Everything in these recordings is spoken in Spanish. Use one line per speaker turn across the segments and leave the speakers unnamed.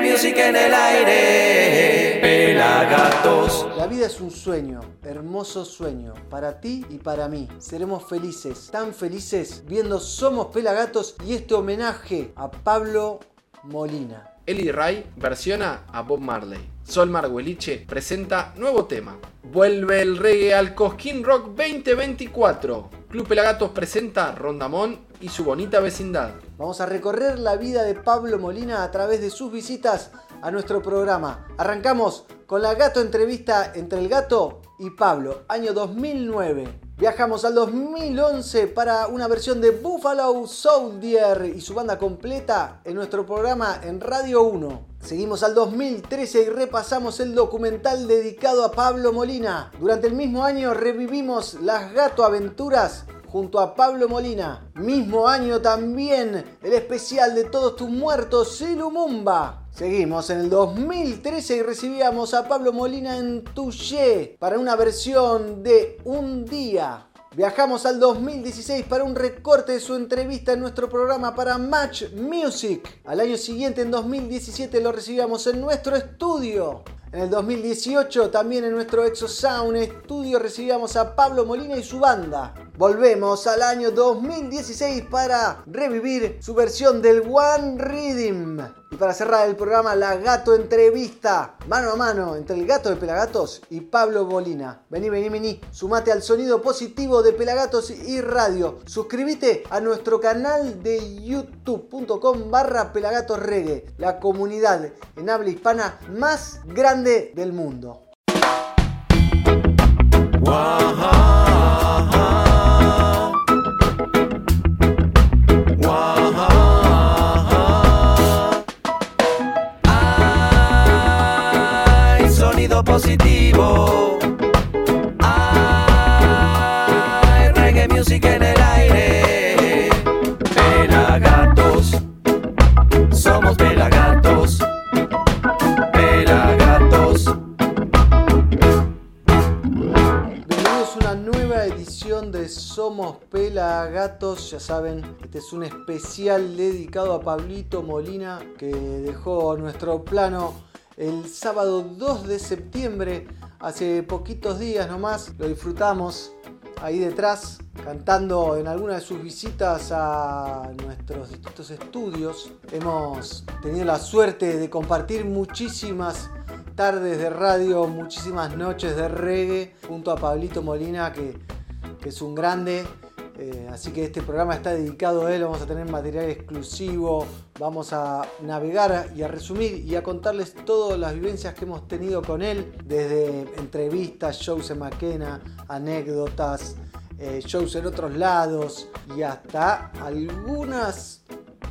music en el aire. Pelagatos.
La vida es un sueño, hermoso sueño, para ti y para mí. Seremos felices, tan felices, viendo Somos Pelagatos y este homenaje a Pablo Molina.
Eli Ray versiona a Bob Marley. Sol Margueliche presenta nuevo tema. Vuelve el reggae al Cosquín Rock 2024. Club Pelagatos presenta Rondamón y su bonita vecindad.
Vamos a recorrer la vida de Pablo Molina a través de sus visitas a nuestro programa. Arrancamos con la gato entrevista entre el gato y Pablo, año 2009. Viajamos al 2011 para una versión de Buffalo Soldier y su banda completa en nuestro programa en Radio 1. Seguimos al 2013 y repasamos el documental dedicado a Pablo Molina. Durante el mismo año revivimos las Gato Aventuras junto a Pablo Molina. Mismo año también el especial de Todos tus muertos y. Seguimos en el 2013 y recibíamos a Pablo Molina en Touché para una versión de Un Día. Viajamos al 2016 para un recorte de su entrevista en nuestro programa para Match Music. Al año siguiente, en 2017, lo recibíamos en nuestro estudio. En el 2018, también en nuestro Exosound estudio, recibíamos a Pablo Molina y su banda. Volvemos al año 2016 para revivir su versión del One Rhythm. Y para cerrar el programa, la Gato Entrevista, mano a mano entre el gato de Pelagatos y Pablo Molina. Vení, vení, vení, sumate al sonido positivo de Pelagatos y Radio. Suscríbete a nuestro canal de youtube.com barra Pelagatos Reggae, la comunidad en habla hispana más grande del mundo.
Ay, Pelagatos.
Ya saben, este es un especial dedicado a Pablito Molina que dejó nuestro plano el sábado 2 de septiembre, hace poquitos días nomás. Lo disfrutamos ahí detrás, cantando en alguna de sus visitas a nuestros distintos estudios. Hemos tenido la suerte de compartir muchísimas tardes de radio, muchísimas noches de reggae junto a Pablito Molina, que es un grande. Eh, así que este programa está dedicado a él, vamos a tener material exclusivo, vamos a navegar y a resumir y a contarles todas las vivencias que hemos tenido con él, desde entrevistas, shows en Maquena, anécdotas, eh, shows en otros lados y hasta algunas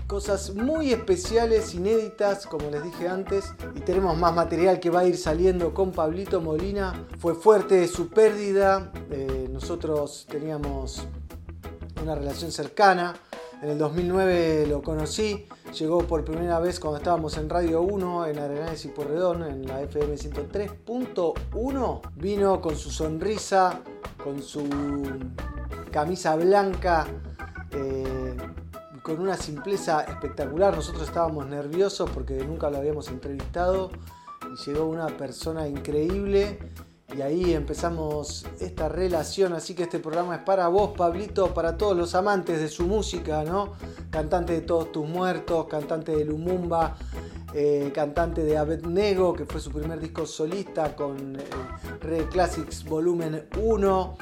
cosas muy especiales, inéditas, como les dije antes, y tenemos más material que va a ir saliendo con Pablito Molina. Fue fuerte su pérdida, eh, nosotros teníamos una relación cercana. En el 2009 lo conocí, llegó por primera vez cuando estábamos en Radio 1 en Arenales y Porredón, en la FM 103.1. Vino con su sonrisa, con su camisa blanca, eh, con una simpleza espectacular. Nosotros estábamos nerviosos porque nunca lo habíamos entrevistado llegó una persona increíble y ahí empezamos esta relación, así que este programa es para vos, Pablito, para todos los amantes de su música, ¿no? Cantante de Todos Tus Muertos, cantante de Lumumba, eh, cantante de Abednego, que fue su primer disco solista con eh, Re Classics Volumen 1,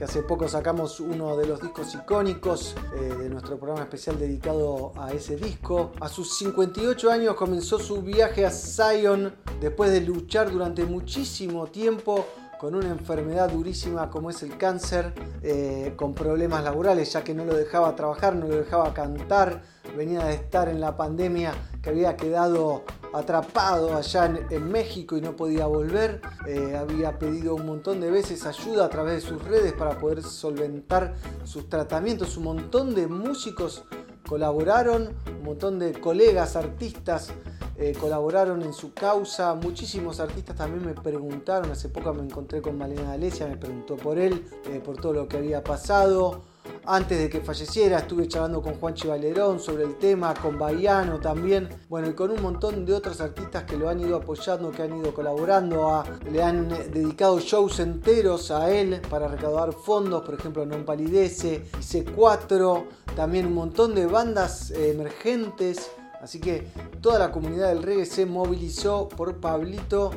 que hace poco sacamos uno de los discos icónicos eh, de nuestro programa especial dedicado a ese disco. A sus 58 años comenzó su viaje a Zion después de luchar durante muchísimo tiempo con una enfermedad durísima como es el cáncer, eh, con problemas laborales, ya que no lo dejaba trabajar, no lo dejaba cantar, venía de estar en la pandemia que había quedado atrapado allá en, México y no podía volver, Eh, había pedido un montón de veces ayuda a través de sus redes para poder solventar sus tratamientos, un montón de músicos colaboraron, un montón de colegas, artistas, eh, colaboraron en su causa. Muchísimos artistas también me preguntaron. Hace poco me encontré con Malena Alesia, me preguntó por él, eh, por todo lo que había pasado. Antes de que falleciera. Estuve charlando con Juanchi Valerón sobre el tema, con Baiano también. Bueno, y con un montón de otros artistas que lo han ido apoyando, que han ido colaborando, le han dedicado shows enteros a él para recaudar fondos, por ejemplo, Non Palidece, C4, también un montón de bandas emergentes. Así que toda la comunidad del reggae se movilizó por Pablito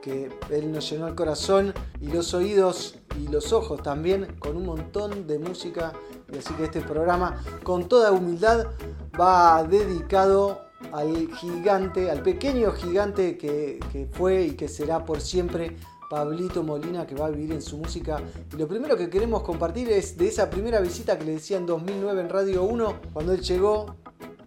que él nos llenó el corazón y los oídos y los ojos también con un montón de música. Y así que este programa, con toda humildad, va dedicado al gigante, al pequeño gigante que, que fue y que será por siempre Pablito Molina que va a vivir en su música. Y lo primero que queremos compartir es de esa primera visita que le decía en 2009 en Radio 1, cuando él llegó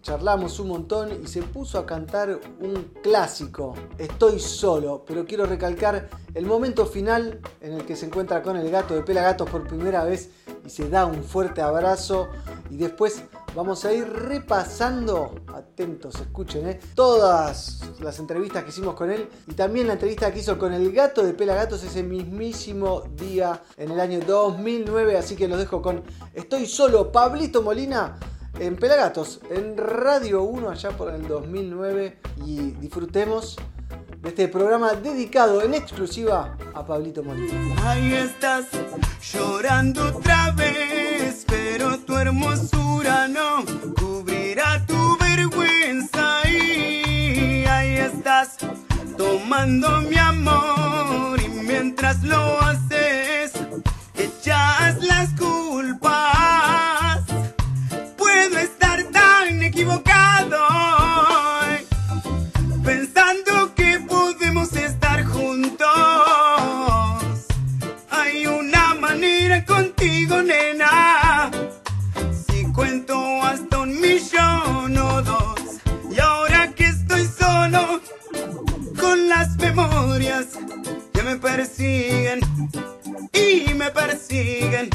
charlamos un montón y se puso a cantar un clásico, Estoy solo, pero quiero recalcar el momento final en el que se encuentra con el gato de Pelagatos por primera vez y se da un fuerte abrazo y después vamos a ir repasando, atentos, escuchen, ¿eh? todas las entrevistas que hicimos con él y también la entrevista que hizo con el gato de Pelagatos ese mismísimo día en el año 2009, así que los dejo con Estoy solo, Pablito Molina en Pelagatos, en Radio 1 allá por el 2009 y disfrutemos de este programa dedicado en exclusiva a Pablito Molina.
Ahí estás llorando otra vez, pero tu hermosura no cubrirá tu vergüenza. Y ahí estás tomando mi amor y mientras lo haces echas las culpas contigo, nena. Si cuento hasta un millón o dos, y ahora que estoy solo, con las memorias que me persiguen y me persiguen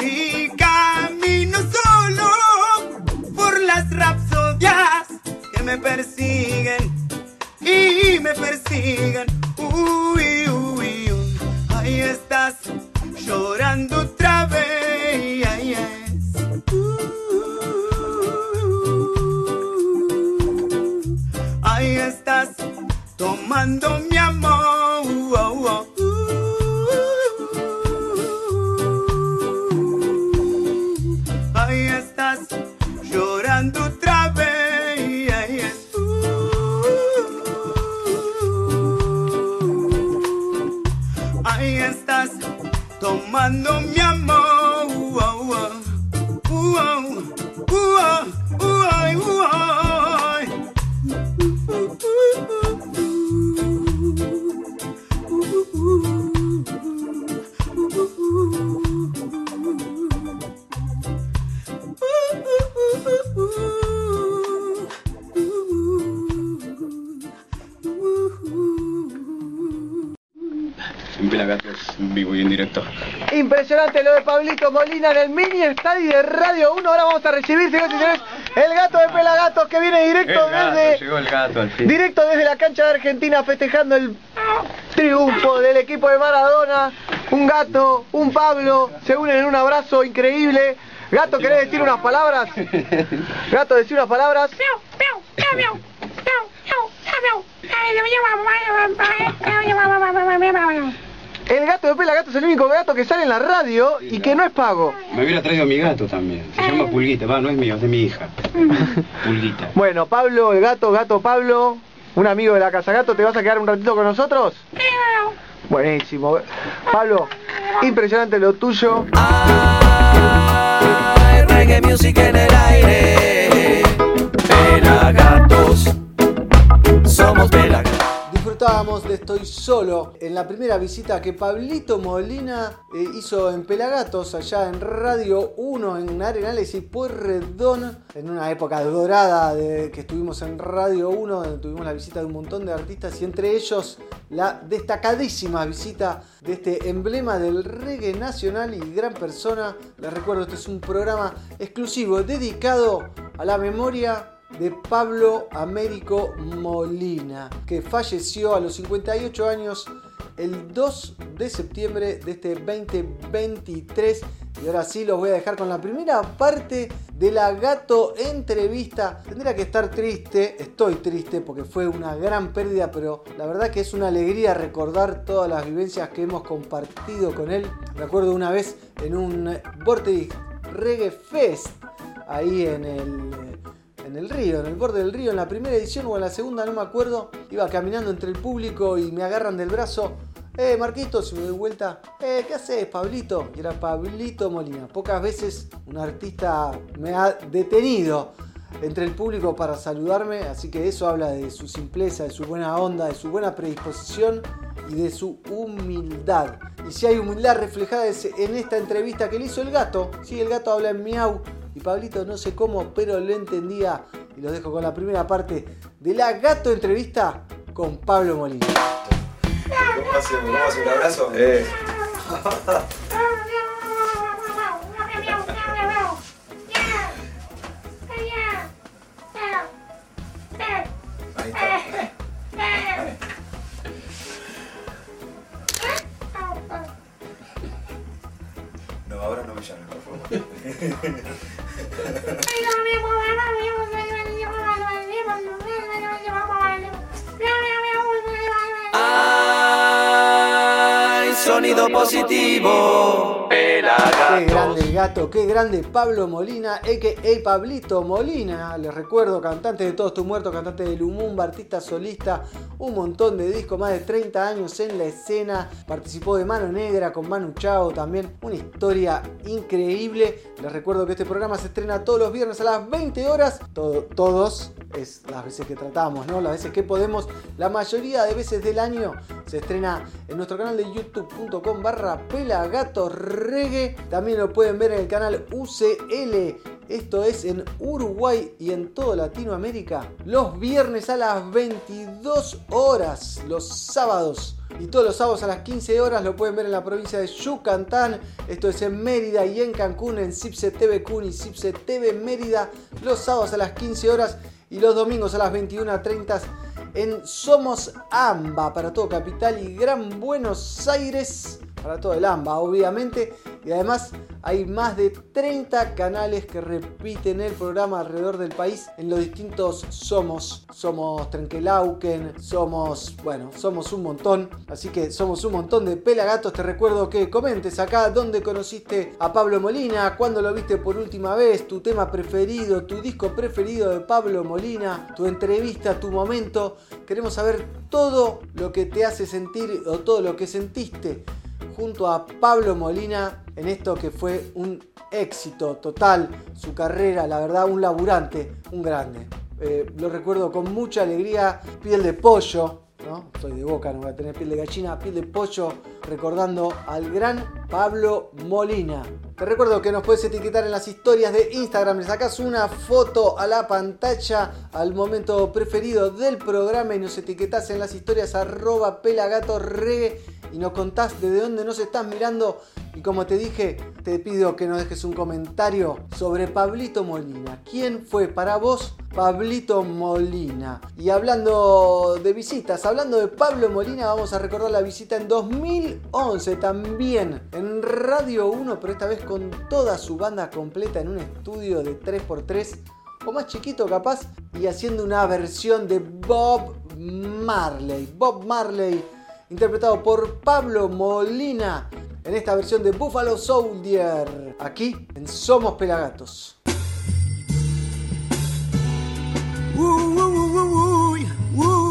y camino
Molina en el mini estadio de Radio 1. Ahora vamos a recibir, señores y señores, el gato de Pelagatos que viene directo
El gato,
desde
llegó el gato al fin.
directo desde la cancha de Argentina festejando el triunfo del equipo de Maradona. Un gato, un Pablo, se unen en un abrazo increíble. Gato, ¿querés decir unas palabras? Gato, decir unas palabras. El gato de Pelagatos es el único gato que sale en la radio y que no es pago.
Me hubiera traído a mi gato también. Se llama Pulguita. Va, no es mío, es de mi hija. Pulguita.
Bueno, Pablo, el gato, gato Pablo, un amigo de la Casa Gato, ¿te vas a quedar un ratito con nosotros? Buenísimo. Pablo, impresionante lo tuyo.
Hay reggae music en el aire. Pelagatos. Somos
Disfrutábamos de Estoy Solo en la primera visita que Pablito Molina eh, hizo en Pelagatos, allá en Radio 1, en Arenales y Pueyrredón, en una época dorada de que estuvimos en Radio 1, donde tuvimos la visita de un montón de artistas y entre ellos la destacadísima visita de este emblema del reggae nacional y gran persona. Les recuerdo, este es un programa exclusivo dedicado a la memoria de Pablo Américo Molina, que falleció a los 58 años el 2 de septiembre de este 2023. Y ahora sí los voy a dejar con la primera parte de la gato entrevista. Tendría que estar triste, estoy triste porque fue una gran pérdida, pero la verdad que es una alegría recordar todas las vivencias que hemos compartido con él. Me acuerdo una vez en un Vortex Reggae Fest, ahí en el en el río, en el borde del río, en la primera edición o en la segunda, no me acuerdo. Iba caminando entre el público y me agarran del brazo. Eh, Marquitos, y me doy vuelta. Eh, ¿qué haces, Pablito? Y era Pablito Molina. Pocas veces un artista me ha detenido entre el público para saludarme, así que eso habla de su simpleza, de su buena onda, de su buena predisposición y de su humildad. Y si hay humildad reflejada en esta entrevista que le hizo el gato, sí, el gato habla en miau y Pablito no sé cómo, pero lo entendía y los dejo con la primera parte de la gato entrevista con Pablo Molina.
¿Cómo hacemos? ¿Cómo hacemos un abrazo?
Eh, positivo.
Qué
Pelagatos.
grande el gato, qué grande Pablo Molina, a.k.a. Pablito Molina. Les recuerdo, cantante de Todos Tus Muertos, cantante de Lumumba, artista solista, un montón de discos, más de 30 años en la escena. Participó de Mano Negra con Manu Chao también. Una historia increíble. Les recuerdo que este programa se estrena todos los viernes a las 20 horas. Todo- todos, es las veces que tratamos, ¿no? Las veces que podemos. La mayoría de veces del año se estrena en nuestro canal de youtube.com barra pelagatorregue. También lo pueden ver en el canal UCL. Esto es en Uruguay y en toda Latinoamérica. Los viernes a las 22 horas. Los sábados. Y todos los sábados a las 15 horas lo pueden ver en la provincia de Yucatán. Esto es en Mérida y en Cancún, en Cipse TV Cun y Cipse TV Mérida. Los sábados a las 15 horas y los domingos a las 21.30 en Somos AMBA para todo Capital y Gran Buenos Aires. Para todo el AMBA, obviamente. Y además hay más de 30 canales que repiten el programa alrededor del país en los distintos Somos. Somos Trenquelauquen, somos, bueno, somos un montón. Así que somos un montón de pelagatos. Te recuerdo que comentes acá dónde conociste a Pablo Molina, cuándo lo viste por última vez, tu tema preferido, tu disco preferido de Pablo Molina, tu entrevista, tu momento. Queremos saber todo lo que te hace sentir o todo lo que sentiste junto a Pablo Molina en esto que fue un éxito total, su carrera, la verdad, un laburante, un grande. Eh, lo recuerdo con mucha alegría, piel de pollo, ¿no? Soy de boca, no voy a tener piel de gallina, piel de pollo, recordando al gran Pablo Molina. Te recuerdo que nos puedes etiquetar en las historias de Instagram, le sacas una foto a la pantalla al momento preferido del programa y nos etiquetas en las historias arroba pelagatorregue y nos contás desde dónde nos estás mirando. Y como te dije, te pido que nos dejes un comentario sobre Pablito Molina. ¿Quién fue para vos Pablito Molina? Y hablando de visitas, hablando de Pablo Molina, vamos a recordar la visita en 2011 también en Radio 1, pero esta vez con toda su banda completa en un estudio de 3x3 o más chiquito capaz y haciendo una versión de Bob Marley. Bob Marley interpretado por Pablo Molina en esta versión de Buffalo Soldier, aquí en Somos Pelagatos.
Woo, woo, woo, woo, woo, woo.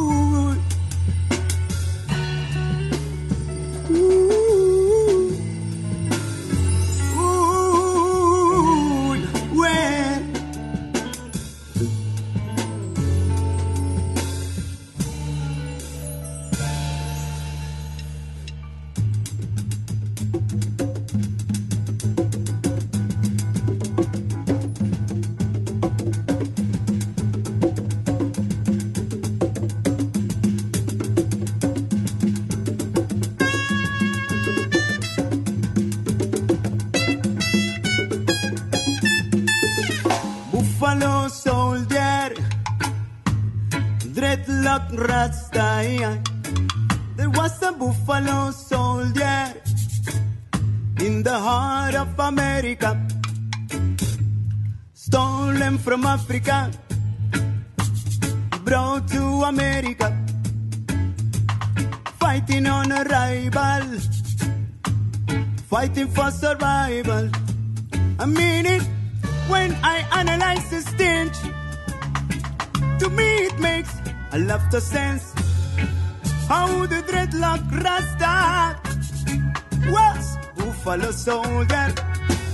From Africa, brought to America, fighting on a rival, fighting for survival. I mean it when I analyze the stench. To me, it makes a lot of sense. How the dreadlock Rasta was Buffalo soldier.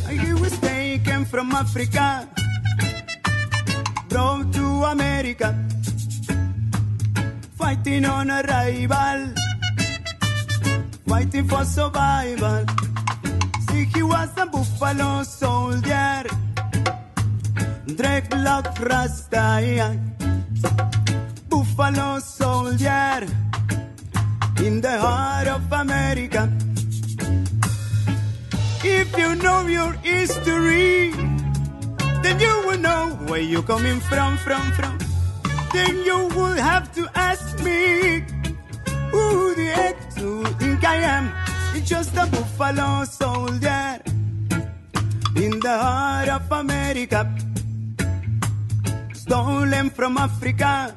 He was taken from Africa, brought to America, fighting on a rival, fighting for survival. See, he was a Buffalo soldier, dreadlock Rasta. Buffalo soldier in the heart of America. If you know your history, then you will know where you're coming from, from, from. Then you will have to ask me, who the heck you think I am? It's just a buffalo soldier in the heart of America, stolen from Africa,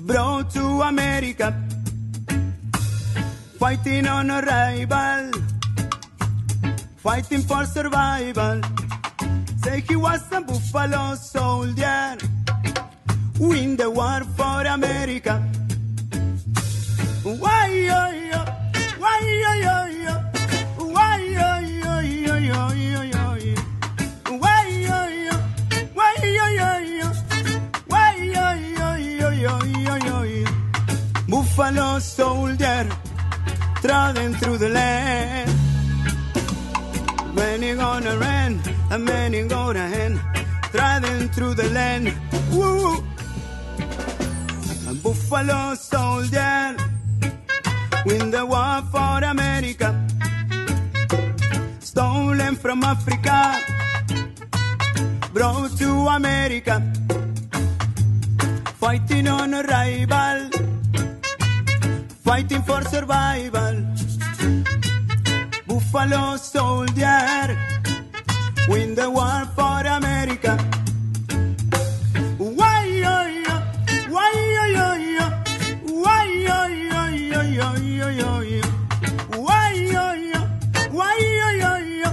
brought to America, fighting on a rival, fighting for survival. Say he was a buffalo soldier, win the war for America. Why, yo, yo, why, yo, yo, yo, why, yo, yo, yo, yo, yo, yo, yo. Why, yo, yo, why, yo, yo, yo, why, yo, yo, yo, yo, yo, yo, yo. Buffalo soldier, trotting through the land. When you gonna run, and when you gonna hand, trotting through the land. Woo! A buffalo soldier, win the war for America. Stolen from Africa, brought to America. Fighting on a rival, fighting for survival. Buffalo soldier, win the war for America. Why, yo, yo, why, yo, yo, yo, why, yo, yo, yo, yo, yo, yo, yo. Why, yo, yo, why, yo, yo, yo,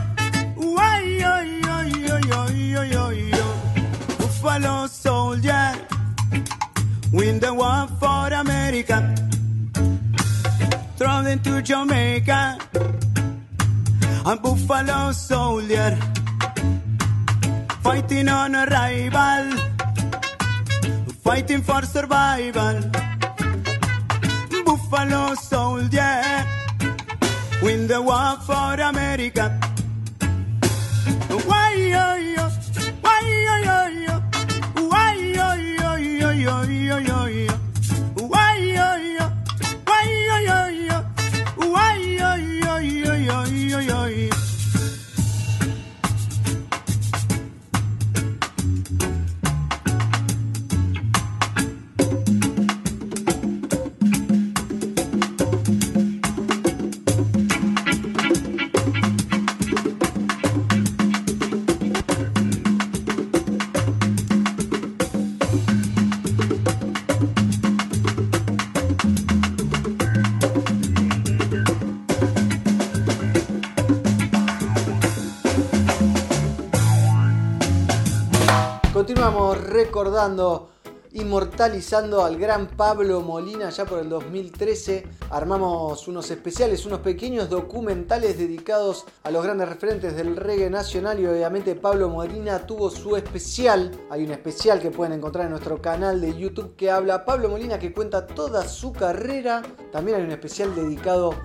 why, yo, yo, yo, yo, yo, yo, yo. Soldier, win the war for America. Thrown into Jamaica, a buffalo soldier, fighting on a rival, fighting for survival. Buffalo soldier, win the war for America. Why, yo,
inmortalizando al gran Pablo Molina ya por el 2013. Armamos unos especiales, unos pequeños documentales dedicados a los grandes referentes del reggae nacional y obviamente Pablo Molina tuvo su especial. Hay un especial que pueden encontrar en nuestro canal de YouTube que habla Pablo Molina que cuenta toda su carrera. También hay un especial dedicado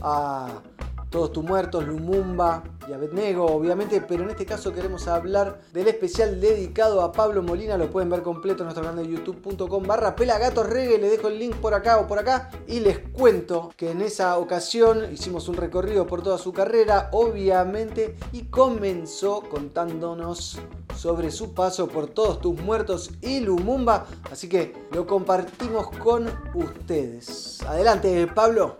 a todos tus muertos, Lumumba y Abednego, obviamente, pero en este caso queremos hablar del especial dedicado a Pablo Molina, lo pueden ver completo en nuestro canal de youtube.com barra pelagatos reggae, le dejo el link por acá o por acá, y les cuento que en esa ocasión hicimos un recorrido por toda su carrera, obviamente, y comenzó contándonos sobre su paso por todos tus muertos y Lumumba, así que lo compartimos con ustedes. Adelante, Pablo.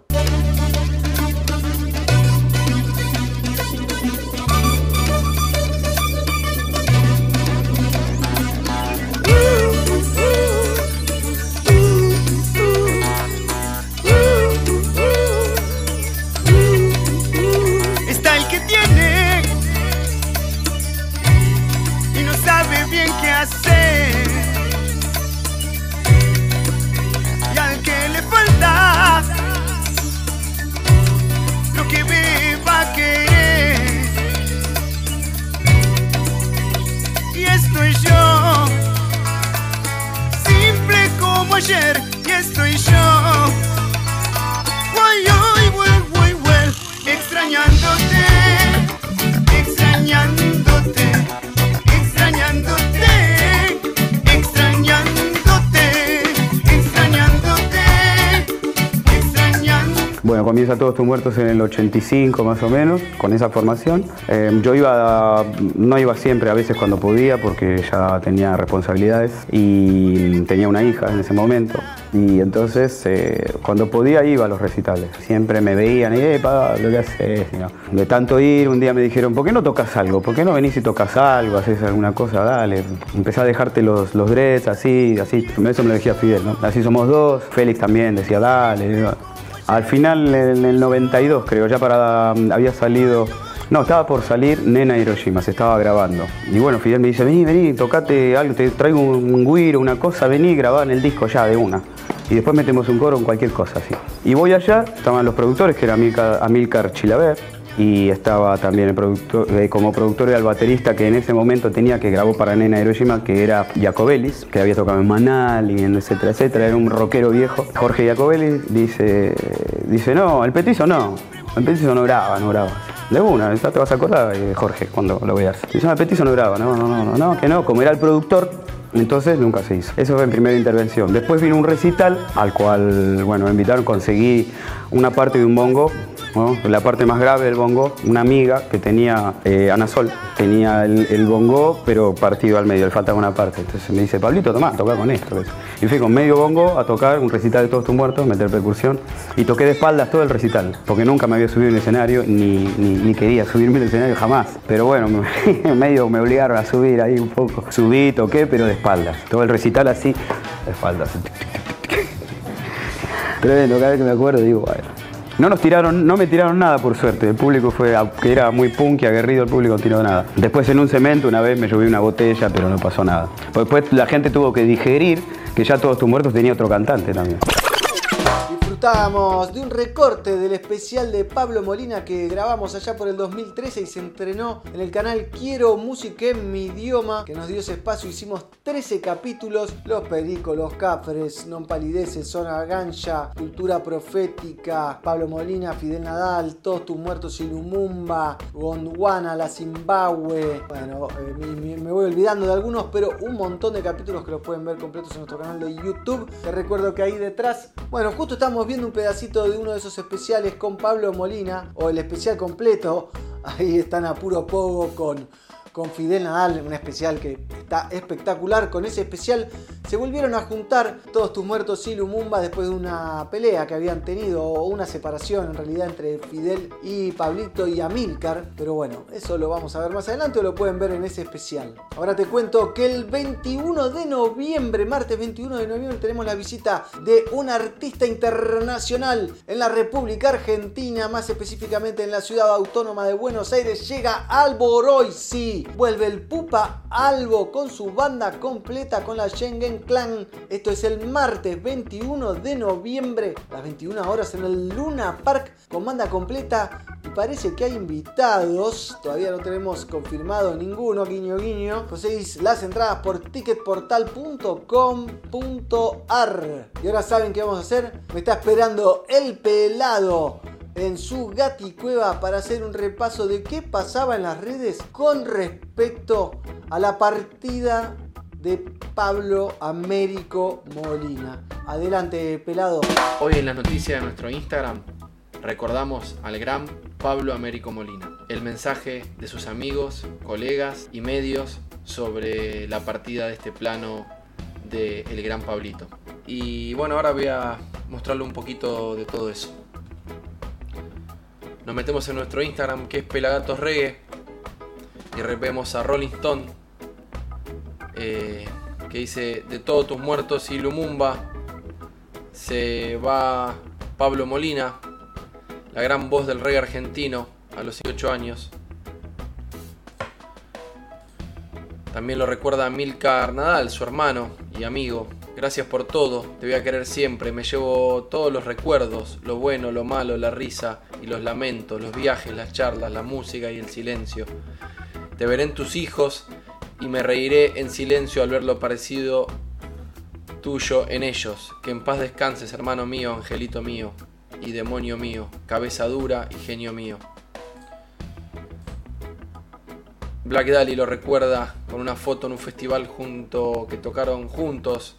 Todos tus muertos en el 85 más o menos, con esa formación. Eh, yo iba, no iba siempre, a veces cuando podía, porque ya tenía responsabilidades y tenía una hija en ese momento. Y entonces, eh, cuando podía, iba a los recitales. Siempre me veían y, eh, Pablo, ¿qué haces? De tanto ir, un día me dijeron, ¿por qué no tocas algo? ¿Por qué no venís y tocas algo? ¿Haces alguna cosa? Dale. Empecé a dejarte los, los dreads así, así. Eso me lo decía Fidel, ¿no? Así somos dos. Félix también decía, dale. Al final, en el 92, creo, ya para. había salido. No, estaba por salir Nena Hiroshima, se estaba grabando. Y bueno, Fidel me dice, vení, vení, tocate algo, te traigo un, un guiro, una cosa, vení, grabá en el disco ya de una. Y después metemos un coro en cualquier cosa así. Y voy allá, estaban los productores, que era Amilcar, Amilcar Chilaver, y estaba también el productor, eh, como productor era el baterista que en ese momento tenía que grabó para Nena Hiroshima, que era Jacobelis, que había tocado en Manal y en etcétera, etcétera, era un rockero viejo. Jorge Jacobelis dice, dice, no, el petizo no, el petizo no graba, no graba. De una, ya te vas a acordar, eh, Jorge, cuando lo veas. Dice, no, el petizo no graba, no, no, no, no, no, que no, como era el productor, entonces nunca se hizo. Eso fue en primera intervención. Después vino un recital al cual, bueno, me invitaron, conseguí una parte de un bongo, ¿no? la parte más grave del bongo, una amiga que tenía, eh, Ana Sol, tenía el, el bongo pero partido al medio, le faltaba una parte. Entonces me dice, Pablito, tomá, toca con esto. Y fui con medio bongo a tocar un recital de Todos tus muertos, meter percusión, y toqué de espaldas todo el recital, porque nunca me había subido en el escenario, ni, ni, quería subirme al escenario jamás. Pero bueno, me- medio me obligaron a subir ahí un poco. Subí, toqué, pero de espaldas. Todo el recital así, de espaldas. Tremendo, cada vez que me acuerdo digo, bueno. No nos tiraron, no me tiraron nada por suerte. El público fue, que era muy punk y aguerrido, el público no tiró nada. Después en un cemento una vez me lloví una botella, pero no pasó nada. Después la gente tuvo que digerir que ya todos tus muertos tenía otro cantante también.
Disfrutábamos de un recorte del especial de Pablo Molina que grabamos allá por el 2013 y se entrenó en el canal Quiero Música en mi idioma, que nos dio ese espacio. Hicimos 13 capítulos: Los Pericos, Los Cafres, Non Palideces, Zona Gancha, Cultura Profética, Pablo Molina, Fidel Nadal, Todos tus muertos y Lumumba, Gondwana, La Zimbabue. Bueno, eh, me, me- voy olvidando de algunos, pero un montón de capítulos que los pueden ver completos en nuestro canal de YouTube. Te recuerdo que ahí detrás, bueno, justo estamos viendo un pedacito de uno de esos especiales con Pablo Molina, o el especial completo. Ahí están a puro pogo con, con Fidel Nadal, un especial que está espectacular. Con ese especial se volvieron a juntar todos tus muertos y Lumumba después de una pelea que habían tenido, o una separación en realidad entre Fidel y Pablito y Amilcar. Pero bueno, eso lo vamos a ver más adelante o lo pueden ver en ese especial. Ahora te cuento que el 21 de noviembre, martes 21 de noviembre, tenemos la visita de un artista internacional en la República Argentina, más específicamente en la ciudad autónoma de Buenos Aires. Llega Albo Roisi. Vuelve el Pupa Albo con su banda completa con la Schengen Clan. Esto es el martes 21 de noviembre, las 21 horas en el Luna Park con banda completa. Y parece que hay invitados. Todavía no tenemos confirmado ninguno, guiño guiño. Conseguís las entradas por ticketportal.com.ar. Y ahora saben qué vamos a hacer. Me está esperando el pelado en su gaticueva para hacer un repaso de qué pasaba en las redes con respecto a la partida de Pablo Américo Molina. Adelante, pelado.
Hoy en la noticia de nuestro Instagram recordamos al gran Pablo Américo Molina. El mensaje de sus amigos, colegas y medios sobre la partida de este plano de El Gran Pablito. Y bueno, ahora voy a mostrarle un poquito de todo eso. Nos metemos en nuestro Instagram que es Pelagatos Reggae y vemos a Rolling Stone eh, que dice de todos tus muertos y Lumumba se va Pablo Molina, la gran voz del reggae argentino a los 18 años. También lo recuerda Milka Nadal, su hermano y amigo. Gracias por todo, te voy a querer siempre, me llevo todos los recuerdos, lo bueno, lo malo, la risa y los lamentos, los viajes, las charlas, la música y el silencio. Te veré en tus hijos y me reiré en silencio al ver lo parecido tuyo en ellos. Que en paz descanses, hermano mío, angelito mío y demonio mío, cabeza dura y genio mío. Black Dali lo recuerda con una foto en un festival junto que tocaron juntos.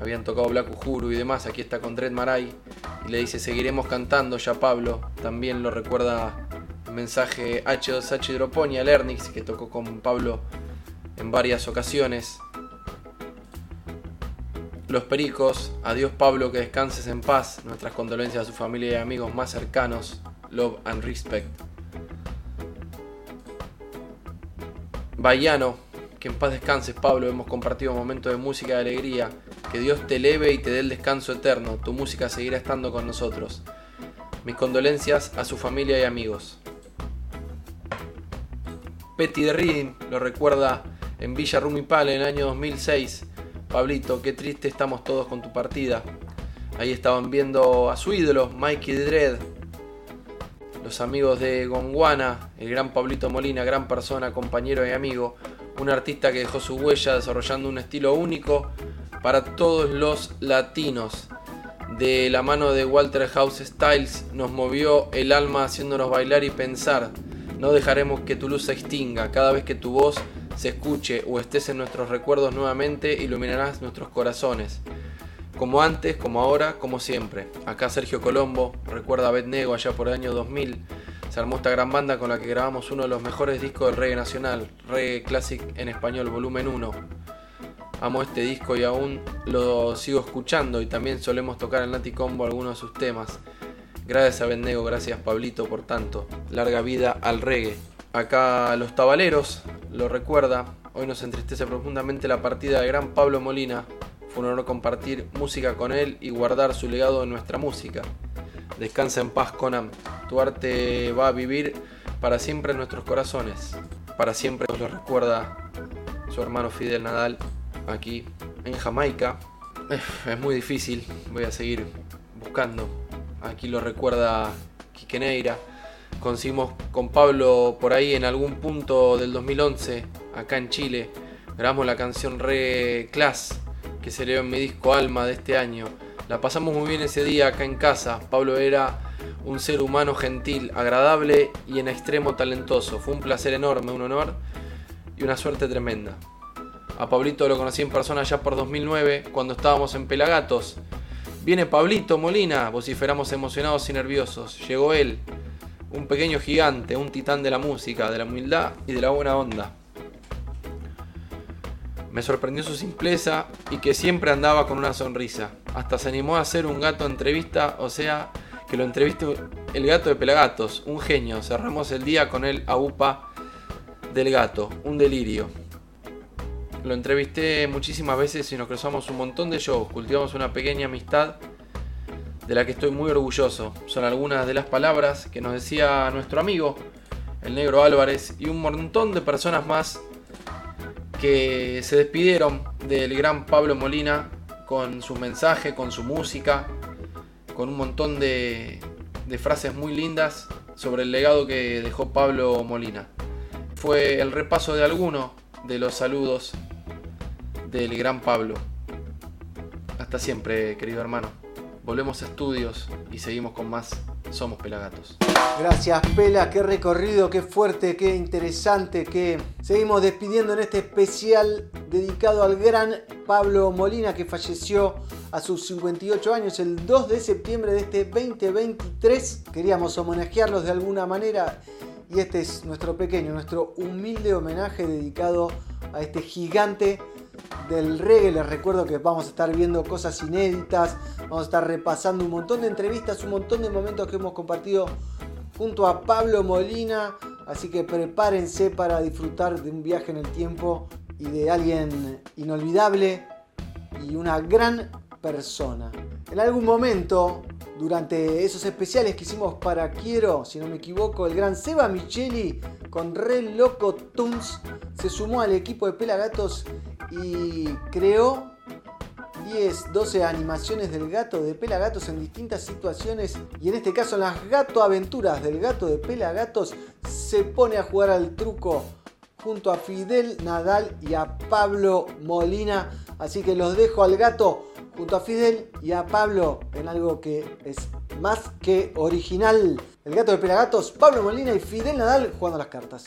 Habían tocado Black Uhuru y demás. Aquí está con Dred Maray y le dice seguiremos cantando ya Pablo. También lo recuerda el mensaje H2H Hidroponia, Lernix, que tocó con Pablo en varias ocasiones. Los Pericos, adiós Pablo, que descanses en paz. Nuestras condolencias a su familia y amigos más cercanos. Love and respect. Bayano, que en paz descanses Pablo, hemos compartido momentos de música de alegría. Que Dios te eleve y te dé el descanso eterno. Tu música seguirá estando con nosotros. Mis condolencias a su familia y amigos. Petty de Reading lo recuerda en Villa Rumipal en el año 2006. Pablito, qué triste estamos todos con tu partida. Ahí estaban viendo a su ídolo, Mikey Dread, los amigos de Gonguana, el gran Pablito Molina, gran persona, compañero y amigo, un artista que dejó su huella desarrollando un estilo único para todos los latinos. De la mano de Walter House Styles nos movió el alma haciéndonos bailar y pensar. No dejaremos que tu luz se extinga. Cada vez que tu voz se escuche o estés en nuestros recuerdos nuevamente, iluminarás nuestros corazones. Como antes, como ahora, como siempre. Acá Sergio Colombo, recuerda a Bet Nego allá por el año 2000. Se armó esta gran banda con la que grabamos uno de los mejores discos del reggae nacional, Reggae Classic en español, volumen 1. Amo este disco y aún lo sigo escuchando y también solemos tocar en Nati Combo algunos de sus temas. Gracias a Bennego, gracias Pablito por tanto. Larga vida al reggae. Acá los tabaleros lo recuerda. Hoy nos entristece profundamente la partida de gran Pablo Molina. Fue un honor compartir música con él y guardar su legado en nuestra música. Descansa en paz, Conan. Tu arte va a vivir para siempre en nuestros corazones. Para siempre nos lo recuerda su hermano Fidel Nadal aquí en Jamaica. Es muy difícil, voy a seguir buscando. Aquí lo recuerda Quique Neira. Conseguimos con Pablo por ahí en algún punto del 2011, acá en Chile. Grabamos la canción Re Class, que se en mi disco Alma de este año. La pasamos muy bien ese día acá en casa. Pablo era un ser humano gentil, agradable y en extremo talentoso. Fue un placer enorme, un honor y una suerte tremenda. A Pablito lo conocí en persona ya por 2009, cuando estábamos en Pelagatos. Viene Pablito Molina, vociferamos emocionados y nerviosos. Llegó él, un pequeño gigante, un titán de la música, de la humildad y de la buena onda. Me sorprendió su simpleza y que siempre andaba con una sonrisa. Hasta se animó a hacer un gato entrevista, o sea, que lo entreviste el gato de Pelagatos, un genio. Cerramos el día con el AUPA del gato, un delirio. Lo entrevisté muchísimas veces y nos cruzamos un montón de shows, cultivamos una pequeña amistad de la que estoy muy orgulloso. Son algunas de las palabras que nos decía nuestro amigo, el negro Álvarez, y un montón de personas más que se despidieron del gran Pablo Molina con su mensaje, con su música, con un montón de, de frases muy lindas sobre el legado que dejó Pablo Molina. Fue el repaso de algunos de los saludos del gran Pablo. Hasta siempre, querido hermano. Volvemos a estudios y seguimos con más Somos Pelagatos.
Gracias Pela, qué recorrido, qué fuerte, qué interesante, que seguimos despidiendo en este especial dedicado al gran Pablo Molina que falleció a sus 58 años el 2 de septiembre de este 2023. Queríamos homenajearlos de alguna manera y este es nuestro pequeño, nuestro humilde homenaje dedicado a este gigante del reggae. Les recuerdo que vamos a estar viendo cosas inéditas, vamos a estar repasando un montón de entrevistas, un montón de momentos que hemos compartido junto a Pablo Molina. Así que prepárense para disfrutar de un viaje en el tiempo y de alguien inolvidable y una gran persona. En algún momento, durante esos especiales que hicimos para Quiero, si no me equivoco, el gran Seba Micheli con Re Loco Tunes se sumó al equipo de Pelagatos y creó 10, 12 animaciones del gato de Pelagatos en distintas situaciones y en este caso las gato aventuras del gato de Pelagatos se pone a jugar al truco junto a Fidel Nadal y a Pablo Molina. Así que los dejo al gato junto a Fidel y a Pablo en algo que es más que original. El gato de Pelagatos, Pablo Molina y Fidel Nadal jugando las cartas.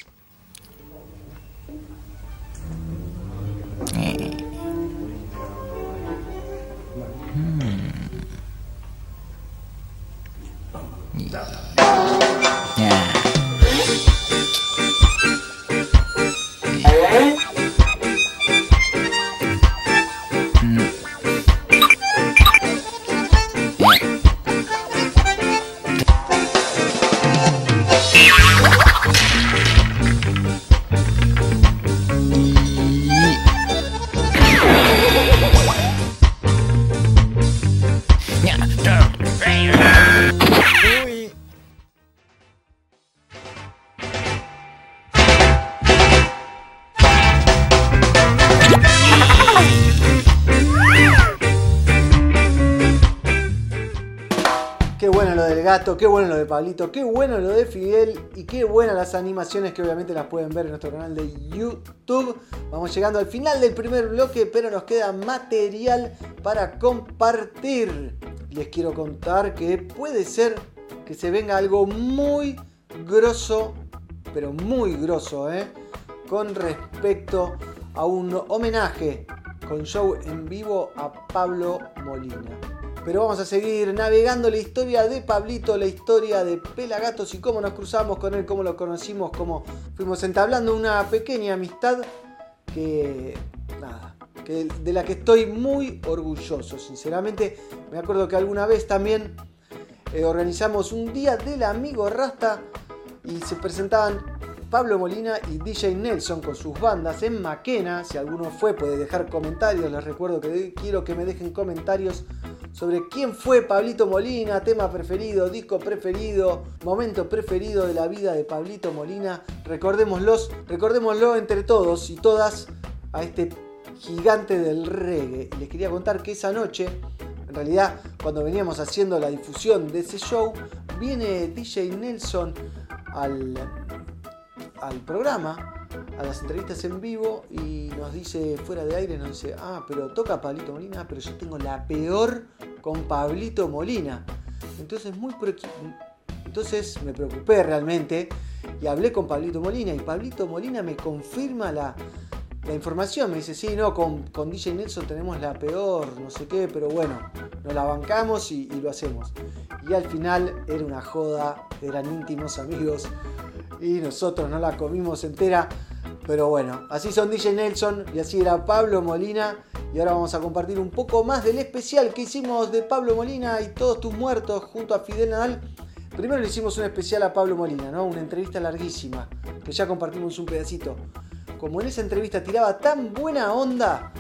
Gato, qué bueno lo de Pablito, qué bueno lo de Fidel y qué buenas las animaciones que obviamente las pueden ver en nuestro canal de YouTube. Vamos llegando al final del primer bloque, pero nos queda material para compartir. Les quiero contar que puede ser que se venga algo muy grosso, pero muy grosso, ¿eh? con respecto a un homenaje con show en vivo a Pablo Molina. Pero vamos a seguir navegando la historia de Pablito, la historia de Pelagatos y cómo nos cruzamos con él, cómo lo conocimos, cómo fuimos entablando una pequeña amistad que, nada, que de la que estoy muy orgulloso. Sinceramente, me acuerdo que alguna vez también eh, organizamos un día del amigo Rasta y se presentaban Pablo Molina y DJ Nelson con sus bandas en Maquena. Si alguno fue, puede dejar comentarios. Les recuerdo que quiero que me dejen comentarios sobre quién fue Pablito Molina, tema preferido, disco preferido, momento preferido de la vida de Pablito Molina. Recordémoslos, recordémoslo entre todos y todas a este gigante del reggae. Les quería contar que esa noche, en realidad, cuando veníamos haciendo la difusión de ese show, viene DJ Nelson al, al programa a las entrevistas en vivo y nos dice fuera de aire, nos dice, ah, pero toca Pablito Molina, pero yo tengo la peor con Pablito Molina. Entonces, muy Entonces me preocupé realmente y hablé con Pablito Molina y Pablito Molina me confirma la, la información. Me dice, sí, no, con, con, DJ Nelson tenemos la peor, no sé qué, pero bueno, nos la bancamos y, lo hacemos. Y al final era una joda, eran íntimos amigos y nosotros no la comimos entera. Pero bueno, así son DJ Nelson y así era Pablo Molina. Y ahora vamos a compartir un poco más del especial que hicimos de Pablo Molina y todos tus muertos junto a Fidel Nadal. Primero le hicimos un especial a Pablo Molina, ¿no? Una entrevista larguísima, que ya compartimos un pedacito. Como en esa entrevista tiraba tan buena onda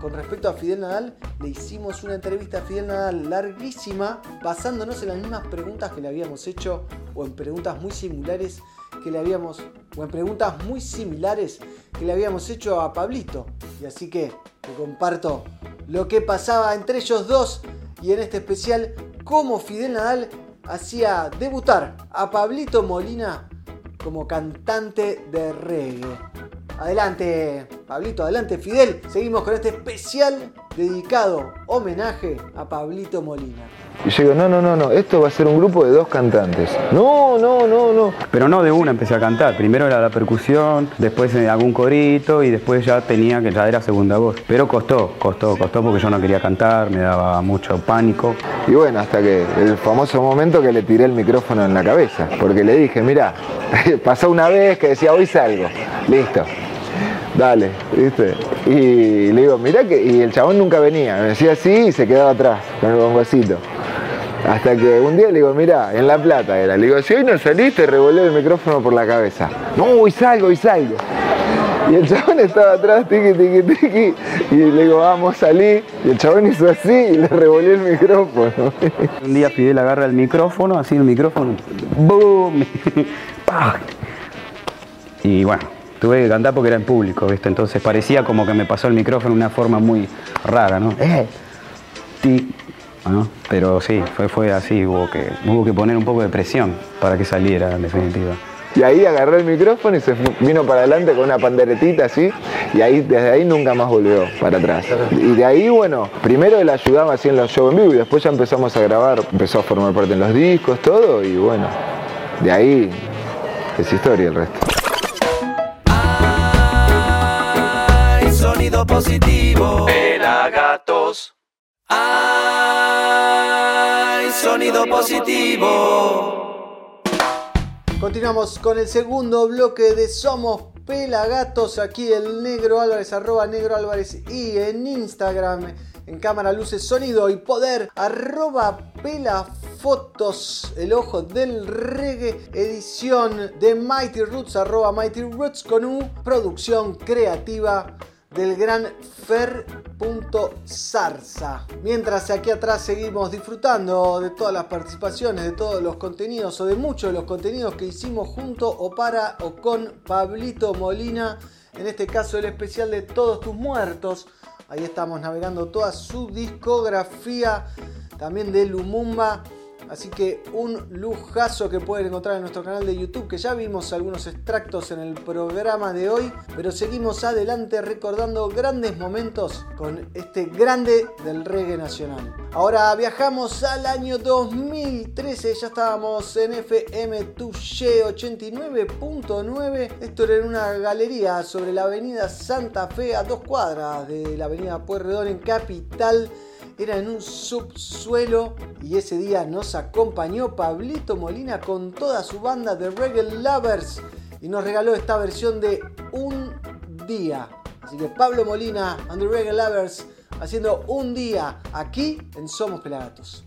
con respecto a Fidel Nadal, le hicimos una entrevista a Fidel Nadal larguísima, basándonos en las mismas preguntas que le habíamos hecho o en preguntas muy similares que le habíamos, o en preguntas muy similares que le habíamos hecho a Pablito. Y así que te comparto lo que pasaba entre ellos dos y en este especial cómo Fidel Nadal hacía debutar a Pablito Molina como cantante de reggae. Adelante, Pablito, adelante, Fidel. Seguimos con este especial dedicado homenaje a Pablito Molina.
Y yo digo, no, no, no, no, esto va a ser un grupo de dos cantantes. No, no, no, no.
Pero no de una empecé a cantar. Primero era la percusión, después algún corito y después ya tenía que ya era segunda voz. Pero costó, costó, costó porque yo no quería cantar, me daba mucho pánico.
Y bueno, hasta que el famoso momento que le tiré el micrófono en la cabeza. Porque le dije, mira, pasó una vez que decía, hoy salgo. Listo. Dale, ¿viste? Y le digo, mirá que. Y el chabón nunca venía, me decía así y se quedaba atrás con el bongocito. Hasta que un día le digo, mirá, en La Plata era. Le digo, si hoy no saliste, revolé el micrófono por la cabeza. No, hoy salgo, hoy salgo. Y el chabón estaba atrás, tiqui, tiqui, tiqui. Y le digo, vamos, salí. Y el chabón hizo así y le revolé el micrófono.
Un día Fidel agarra el micrófono, así el micrófono, ¡boom! ¡Pah! Y bueno, tuve que cantar porque era en público, ¿viste? Entonces parecía como que me pasó el micrófono de una forma muy rara, ¿no? ¡Eh! Ti. ¿no? Pero sí, fue, fue así, hubo que, hubo que poner un poco de presión para que saliera, en definitiva.
Y ahí agarró el micrófono y se vino para adelante con una panderetita así. Y ahí, desde ahí nunca más volvió para atrás. Y de ahí, bueno, primero él ayudaba así en los shows en vivo y después ya empezamos a grabar. Empezó a formar parte en los discos, todo. Y bueno, de ahí es historia el resto.
Positivo. Pelagatos. Ay, sonido positivo.
Continuamos con el segundo bloque de Somos Pelagatos. Aquí el Negro Álvarez, arroba Negro Álvarez. Y en Instagram, en cámara, luces, sonido y poder, arroba Pelafotos, el ojo del reggae. Edición de Mighty Roots, arroba Mighty Roots con U. Producción creativa del gran Fer.zarza. Mientras aquí atrás seguimos disfrutando de todas las participaciones, de todos los contenidos o de muchos de los contenidos que hicimos junto o para o con Pablito Molina. En este caso el especial de Todos tus muertos. Ahí estamos navegando toda su discografía. También de Lumumba. Así que un lujazo que pueden encontrar en nuestro canal de YouTube, que ya vimos algunos extractos en el programa de hoy, pero seguimos adelante recordando grandes momentos con este grande del reggae nacional. Ahora viajamos al año 2013, ya estábamos en FM Touché 89.9. Esto era en una galería sobre la avenida Santa Fe, a dos cuadras de la avenida Pueyrredón en Capital era en un subsuelo y ese día nos acompañó Pablito Molina con toda su banda de Reggae Lovers y nos regaló esta versión de Un Día. Así que Pablo Molina and the Reggae Lovers haciendo Un Día aquí en Somos Pelagatos.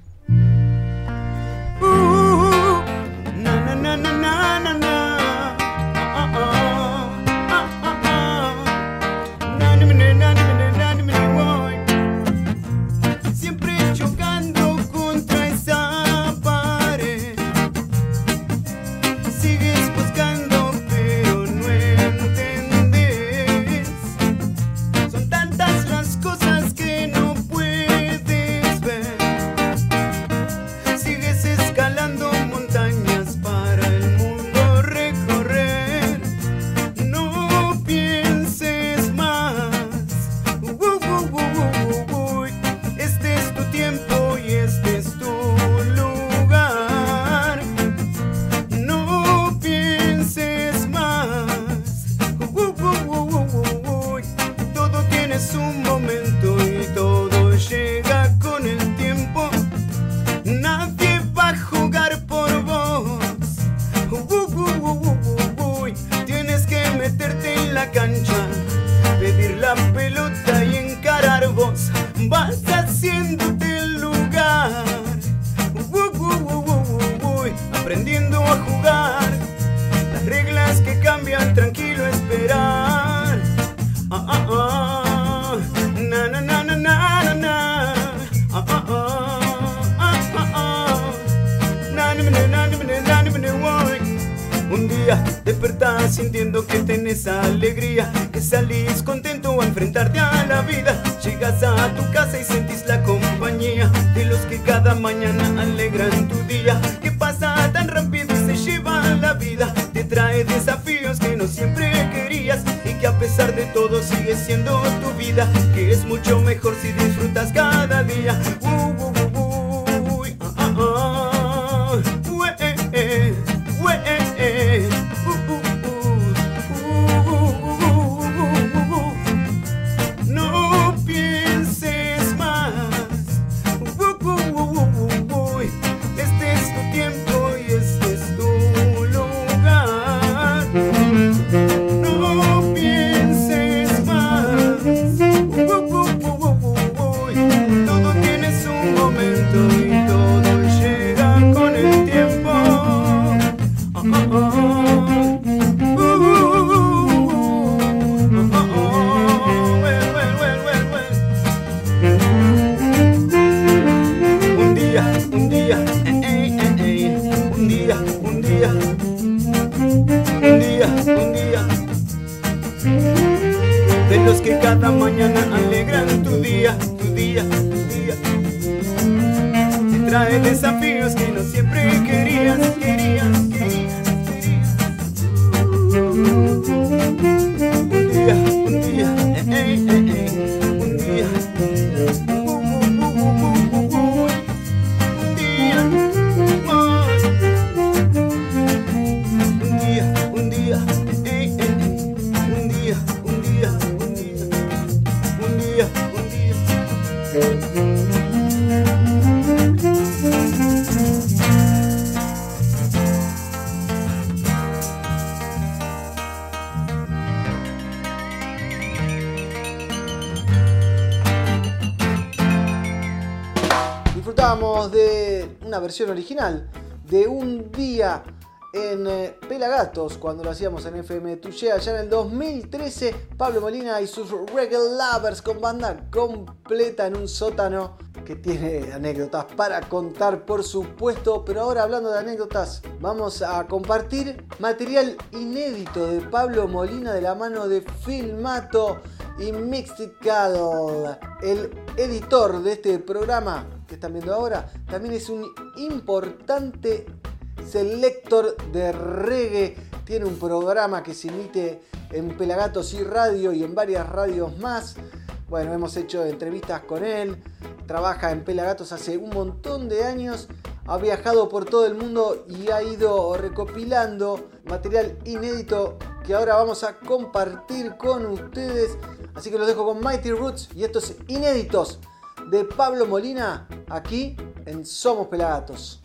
Cuando lo hacíamos en FM Touché allá en el 2013. Pablo Molina y sus Reggae Lovers con banda completa en un sótano que tiene anécdotas para contar, por supuesto. Pero ahora hablando de anécdotas, vamos a compartir material inédito de Pablo Molina de la mano de Filmato y Mixtical, el editor de este programa que están viendo ahora, también es un importante selector de reggae. Tiene un programa que se emite en Pelagatos y Radio y en varias radios más. Bueno, hemos hecho entrevistas con él. Trabaja en Pelagatos hace un montón de años. Ha viajado por todo el mundo y ha ido recopilando material inédito que ahora vamos a compartir con ustedes. Así que los dejo con Mighty Roots y estos inéditos de Pablo Molina aquí en Somos Pelagatos.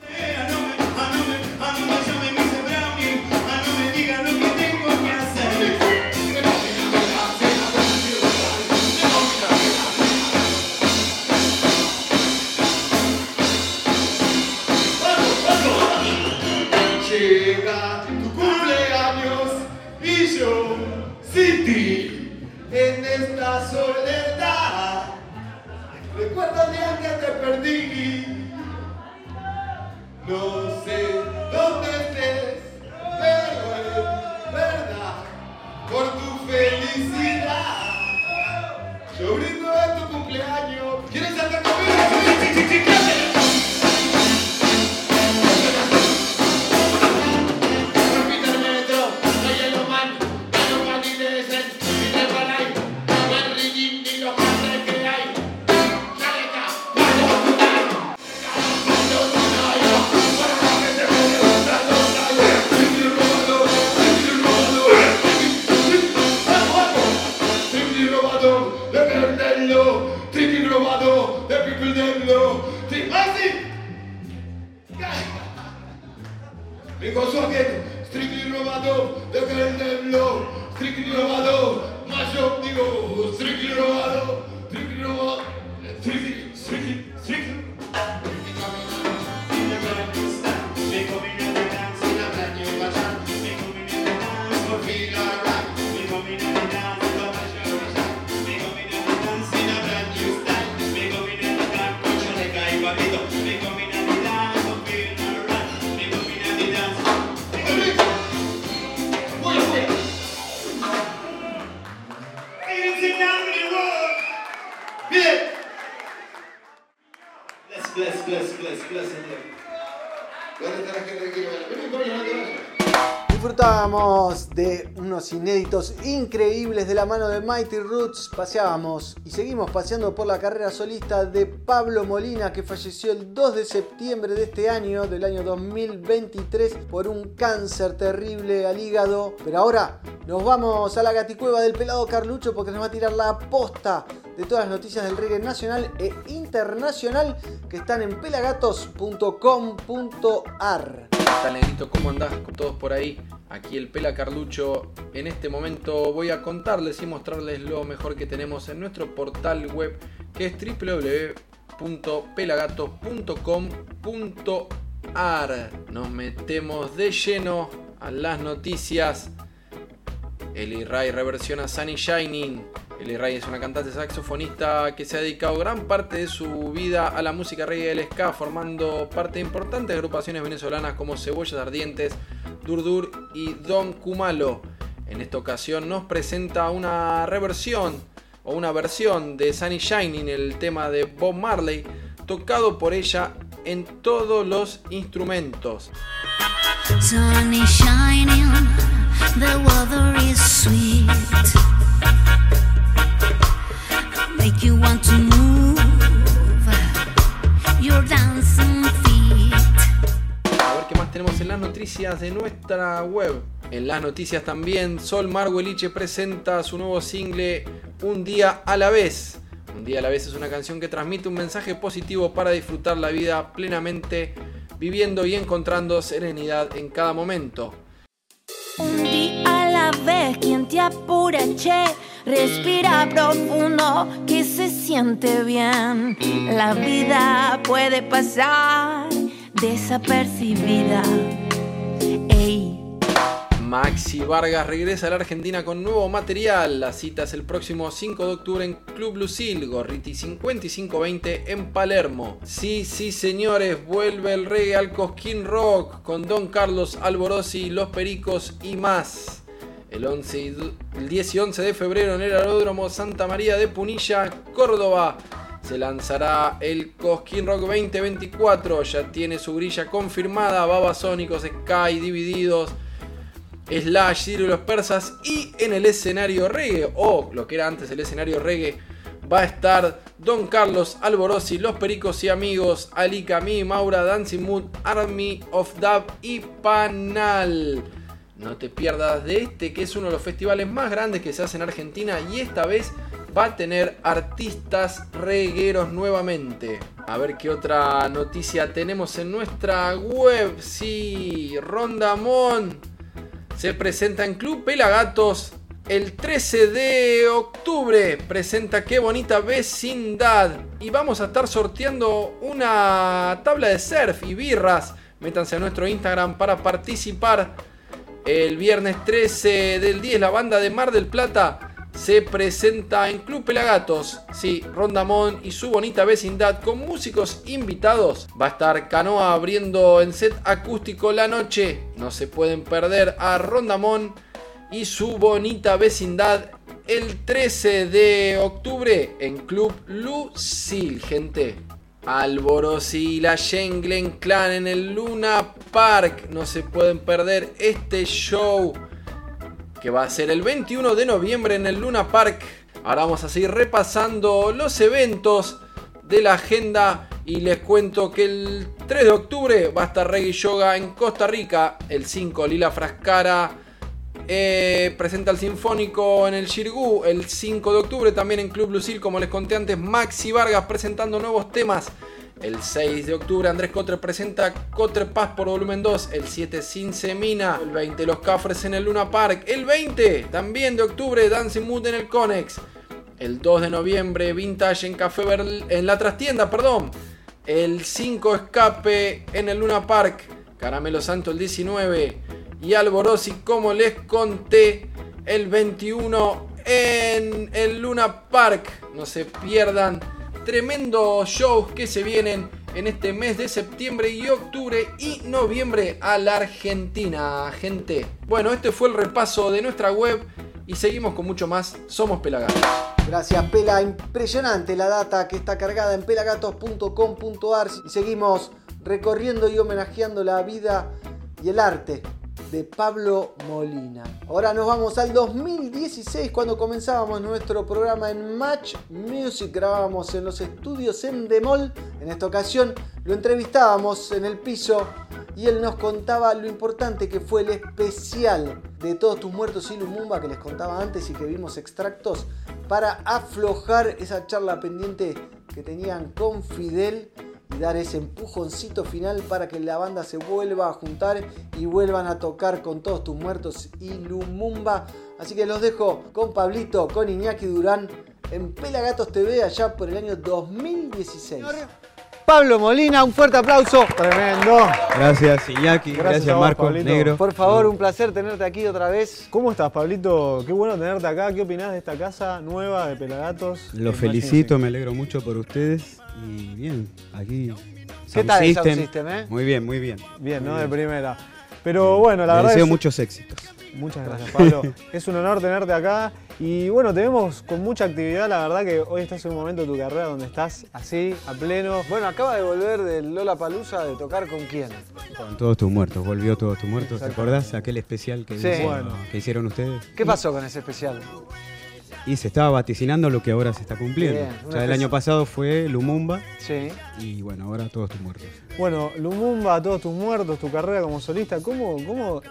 Perdí. No sé dónde estés, pero es verdad por tu felicidad. Brindo tu cumpleaños. ¿Quieres conmigo? Ficou sorvendo. Strictly deu The Golden meu, Strictly roubador. Mas eu digo. Strictly roubador. Strictly
roubador. Increíbles de la mano de Mighty Roots. Paseábamos y seguimos paseando por la carrera solista de Pablo Molina, que falleció el 2 de septiembre de este año, del año 2023, por un cáncer terrible al hígado. Pero ahora nos vamos a la gaticueva del pelado Carlucho porque nos va a tirar la posta de todas las noticias del reggae nacional e internacional que están en pelagatos.com.ar.
¿Cómo andás? Todos por ahí. Aquí el Pela Carlucho. En este momento voy a contarles y mostrarles lo mejor que tenemos en nuestro portal web que es www.pelagatos.com.ar. Nos metemos de lleno a las noticias. Eli Ray reversiona Sunny Shining. Eli Ray es una cantante saxofonista que se ha dedicado gran parte de su vida a la música reggae y el ska, formando parte de importantes agrupaciones venezolanas como Cebollas Ardientes, Durdur y Don Kumalo. En esta ocasión nos presenta una reversión o una versión de Sunny Shining, el tema de Bob Marley, tocado por ella en todos los instrumentos.
Make you want to move
las noticias de nuestra web. En las noticias también, Sol Margueliche presenta su nuevo single Un día a la vez. Un día a la vez es una canción que transmite un mensaje positivo para disfrutar la vida plenamente, viviendo y encontrando serenidad en cada momento.
Un día a la vez, quien te apura, che. Respira profundo, que se siente bien. La vida puede pasar desapercibida.
Maxi Vargas regresa a la Argentina con nuevo material. La cita es el próximo 5 de octubre en Club Lucil, Gorriti 5520 en Palermo. Sí, sí, señores, vuelve el reggae al Cosquín Rock con Don Carlos Alborosi, Los Pericos y más. El, 11 y du- el 10 y 11 de febrero en el Aeródromo Santa María de Punilla, Córdoba. Se lanzará el Cosquín Rock 2024. Ya tiene su grilla confirmada. Babasónicos, Sky, Divididos. Slash, Ciro y los persas y en el escenario reggae, o lo que era antes el escenario reggae, va a estar Don Carlos Alborosi, Los Pericos y Amigos, Ali Camí, Maura, Dancing Mood, Army of Dub y Panal. No te pierdas de este, que es uno de los festivales más grandes que se hace en Argentina y esta vez va a tener artistas regueros nuevamente. A ver qué otra noticia tenemos en nuestra web. Sí, Rondamón se presenta en Club Pelagatos el 13 de octubre. Presenta Qué bonita vecindad. Y vamos a estar sorteando una tabla de surf y birras. Métanse a nuestro Instagram para participar. El viernes 13 del 10 la banda de Mar del Plata se presenta en Club Pelagatos. Sí, Rondamón y su bonita vecindad con músicos invitados. Va a estar Canoa abriendo en set acústico la noche. No se pueden perder a Rondamón y su bonita vecindad el 13 de octubre en Club Lucil, gente. Alborosi y la Shenglen Clan en el Luna Park. No se pueden perder este show que va a ser el 21 de noviembre en el Luna Park. Ahora vamos a seguir repasando los eventos de la agenda y les cuento que el 3 de octubre va a estar Reggae Yoga en Costa Rica, el 5 Lila Frascara eh, presenta el Sinfónico en el Shirgu el 5 de octubre, también en Club Lucil, como les conté antes, Maxi Vargas presentando nuevos temas. El 6 de octubre Andrés Cotre presenta Cotre Paz por volumen 2. El 7 Sin Semina. El 20 Los Cafres en el Luna Park. El 20 también de octubre Dancing Mood en el Conex. El 2 de noviembre Vintage en Café Berl- en la trastienda, perdón. El 5 Escape en el Luna Park. Caramelo Santo el 19. Y Alborosi, como les conté, el 21 en el Luna Park. No se pierdan tremendos shows que se vienen en este mes de septiembre y octubre y noviembre a la Argentina, gente. Bueno, este fue el repaso de nuestra web y seguimos con mucho más. Somos Pelagatos.
Gracias, Pela. Impresionante la data que está cargada en pelagatos.com.ar. Y seguimos recorriendo y homenajeando la vida y el arte de Pablo Molina. Ahora nos vamos al 2016 cuando comenzábamos nuestro programa en Match Music. Grabábamos en los estudios en Demol. En esta ocasión lo entrevistábamos en el piso y él nos contaba lo importante que fue el especial de Todos tus muertos y Lumumba que les contaba antes y que vimos extractos para aflojar esa charla pendiente que tenían con Fidel y dar ese empujoncito final para que la banda se vuelva a juntar y vuelvan a tocar con todos tus muertos y Lumumba. Así que los dejo con Pablito, con Iñaki Durán en Pelagatos TV allá por el año 2016. Pablo Molina, un fuerte aplauso.
Tremendo.
Gracias Iñaki, gracias,
a vos,
Marco
Pablito.
Negro.
Por favor, un placer tenerte aquí otra vez.
¿Cómo estás, Pablito? Qué bueno tenerte acá. ¿Qué opinás de esta casa nueva de Pelagatos?
Los felicito, me alegro mucho por ustedes y bien, aquí.
¿Qué tal el Sound System, eh?
Muy bien, muy bien.
Bien, ¿no? De primera. Pero bueno, la
Les
verdad
deseo
es-
muchos éxitos.
Muchas gracias, Pablo. es un honor tenerte acá. Y bueno, te vemos con mucha actividad. La verdad que hoy estás en un momento de tu carrera donde estás así, a pleno.
Bueno, acaba de volver del Lola Palusa de tocar con quién.
Con todos tus muertos, volvió todos tus muertos. ¿Te acordás aquel especial que,
Sí.
hizo-
Bueno.
que hicieron ustedes?
¿Qué pasó con ese especial?
Y se estaba vaticinando lo que ahora se está cumpliendo.
Bien,
o sea, el año pasado fue Lumumba.
Sí.
Y bueno, ahora todos tus muertos.
Bueno, Lumumba, todos tus muertos, tu carrera como solista, ¿cómo, cómo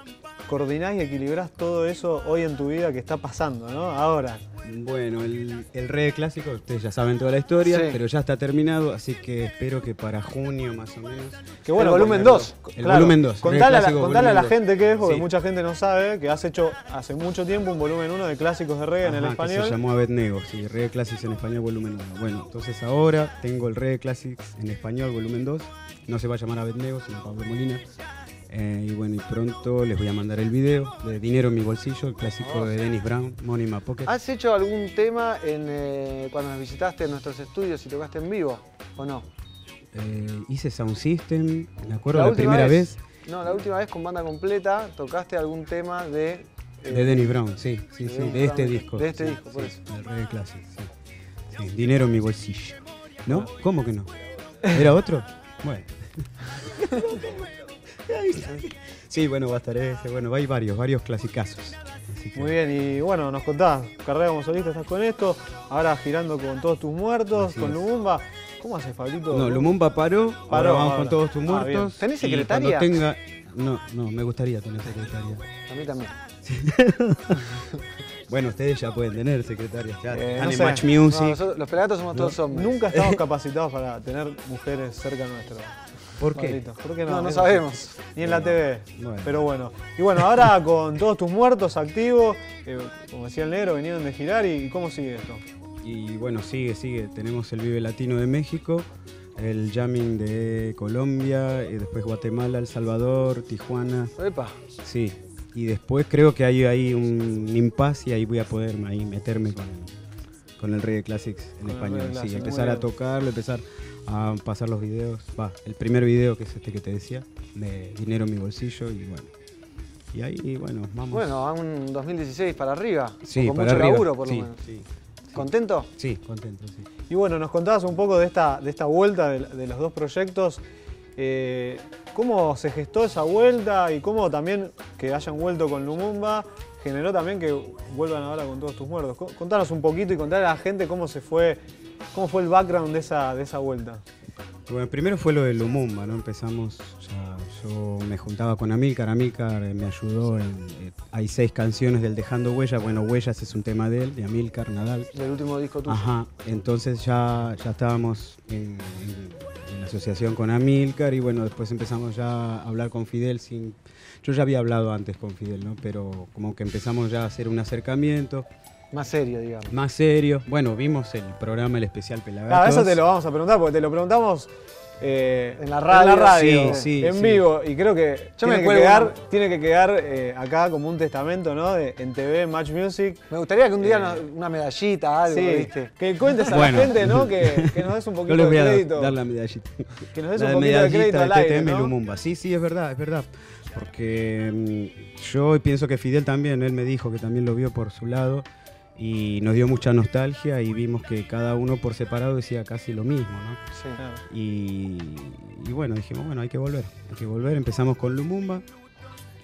coordinás y equilibrás todo eso hoy en tu vida que está pasando, ¿no? Ahora.
Bueno, el, el reggae clásico, ustedes ya saben toda la historia,
Sí.
pero ya está terminado, así que espero que para junio más o menos.
Que bueno,
El volumen
ponerlo-
2.
El
Claro,
volumen 2.
Contale, a la, contale a la gente qué es, porque
Sí.
mucha gente no sabe, que has hecho hace mucho tiempo un volumen 1 de clásicos de reggae en el
Ajá, que
español.
se llamó Abednego, sí, Reggae Classics en español volumen 1. Bueno, entonces ahora tengo el Reggae Classics en español volumen 2. No se va a llamar Abednego, sino Pablo Molina. Eh, y bueno, y pronto les voy a mandar el video de Dinero en mi bolsillo, el clásico de Dennis Brown, Money in My Pocket.
¿Has hecho algún tema en, eh, cuando nos visitaste en nuestros estudios y tocaste en vivo? ¿O no?
Eh, hice Sound System, me acuerdo la,
última
primera vez,
No, la última vez con banda completa tocaste algún tema de.
de Dennis Brown, sí, sí,
de
sí,
Dennis
de este
Brown.
disco.
De este
sí,
disco, por
sí,
eso.
del Reggae Classics, sí. Sí, Dinero en mi bolsillo. ¿No? ¿Cómo que no? ¿Era otro? Bueno. Sí, bueno, va a estar ese. Bueno, hay varios, varios clasicazos. Que-
Muy bien, y bueno, nos contás, carrera como solista estás con esto, ahora girando con todos tus muertos,
Así
con
es.
Lumumba. ¿Cómo haces, Pablito?
No, Lumumba paró, ahora
Paró,
vamos
ahora.
con todos tus
Ah,
muertos.
bien.
¿Tenés secretaria?
Tenga... No, no, me gustaría tener secretaria.
A mí también.
Bueno, ustedes ya pueden tener secretarias. Ya
Eh, no.
Match Music.
No, nosotros- los pelagatos somos
No,
todos hombres.
Nunca estamos capacitados para tener mujeres cerca nuestro.
¿Por qué?
Pablito. ¿Por qué no?
No, sabemos.
Ni en la TV.
Bueno.
Pero bueno. Y bueno, ahora con todos tus muertos activos, eh, como decía el negro, vinieron de girar y, ¿cómo sigue esto?
Y bueno, sigue, sigue. Tenemos el Vive Latino de México, el Jamming de Colombia, y después Guatemala, El Salvador, Tijuana.
Epa.
Sí. Y después creo que hay ahí un impasse y ahí voy a poder ahí meterme con, con el Reggae Classics en
Con
español. Sí, empezar a tocarlo, empezar a pasar los videos. Va, el primer video que es este que te decía, de dinero en mi bolsillo y bueno. Y ahí, bueno, vamos.
Bueno, a un 2016 para arriba.
sí,
con
para
mucho
arriba.
laburo, por lo
sí,
menos.
sí,
¿Contento?
sí, contento, sí.
Y bueno, nos contabas un poco de esta, de esta vuelta de, de los dos proyectos. Eh, ¿Cómo se gestó esa vuelta y cómo también que hayan vuelto con Lumumba generó también que vuelvan ahora con todos tus muertos? Co- Contanos un poquito y contar a la gente cómo se fue, cómo fue el background de esa, de esa vuelta.
Bueno, primero fue lo de Lumumba, ¿no? Empezamos, ya, yo me juntaba con Amílcar, Amílcar eh, me ayudó, en, eh, hay seis canciones del Dejando Huellas, bueno, Huellas es un tema de él, de Amílcar, Nadal.
Del último disco tuyo.
Ajá, entonces ya, ya estábamos en, en- en asociación con Amílcar y bueno, después empezamos ya a hablar con Fidel sin... Yo ya había hablado antes con Fidel, ¿no? Pero como que empezamos ya a hacer un acercamiento
Más serio, digamos.
más serio. Bueno, vimos el programa, el especial Pelagatos.
Claro, eso te lo vamos a preguntar porque te lo preguntamos eh,
En la radio,
radio,
sí, sí,
en
sí.
vivo. Y creo que
Yo me
tiene, que
cuelgo
quedar, tiene que quedar eh, acá como un testamento, ¿no? De- en TV, en Match Music.
Me gustaría que un día
Eh,
una medallita, algo,
Sí,
¿viste?
que cuentes a
Bueno.
la gente, ¿no? Que, que nos des un
Yo
poquito
les voy
de
a
crédito.
dar la medallita.
Que nos des
La
un poquito de
medallita
crédito al aire,
TTM
¿no?
Lumumba. Sí, sí, es verdad, es verdad. Porque mm, yo pienso que Fidel también, él me dijo que también lo vio por su lado y nos dio mucha nostalgia y vimos que cada uno por separado decía casi lo mismo, ¿no?
Sí.
Claro.
Y, y bueno, dijimos, bueno, hay que volver, hay que volver. Empezamos con Lumumba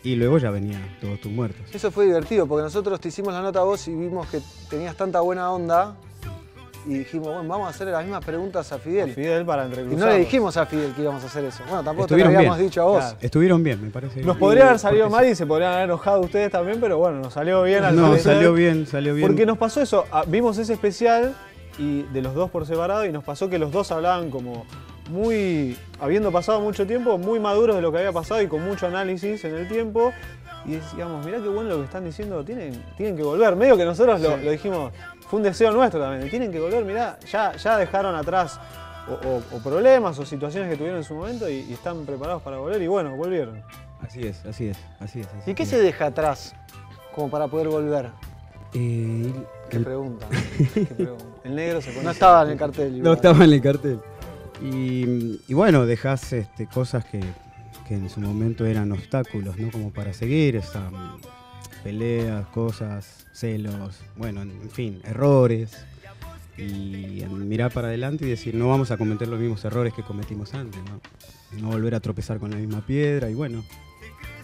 y luego ya venía Todos tus muertos.
Eso fue divertido porque nosotros te hicimos la nota a vos y vimos que tenías tanta buena onda y dijimos, bueno, vamos a hacer las mismas preguntas a Fidel.
Fidel para
Y no le dijimos a Fidel que íbamos a hacer eso. Bueno, tampoco te lo habíamos
bien.
dicho a vos.
Claro.
Estuvieron bien, me parece.
Nos podría haber salido mal y se podrían haber enojado ustedes también, pero bueno, nos salió bien al
No,
parecer.
salió bien, salió bien.
Porque nos pasó eso, ah, vimos ese especial y de los dos por separado y nos pasó que los dos hablaban como muy, habiendo pasado mucho tiempo, muy maduros de lo que había pasado y con mucho análisis en el tiempo. Y decíamos, mirá qué bueno lo que están diciendo, tienen, tienen que volver. Medio que nosotros lo,
Sí.
lo dijimos, fue un deseo nuestro también, tienen que volver, mirá, ya, ya dejaron atrás o, o- o problemas o situaciones que tuvieron en su momento y, y están preparados para volver y bueno, volvieron.
Así es, así es, así es. así
¿Y qué
es.
se deja atrás como para poder volver?
Eh,
Qué
el-
pregunta.
Qué pregunta. El negro se pone
No estaba en el cartel.
No estaba en el cartel. Y, y bueno, dejás este, cosas que, que en su momento eran obstáculos, ¿no? Como para seguir. esa- peleas, cosas, celos, bueno, en fin, errores. Y mirar para adelante y decir, no vamos a cometer los mismos errores que cometimos antes, ¿no? No volver a tropezar con la misma piedra y bueno,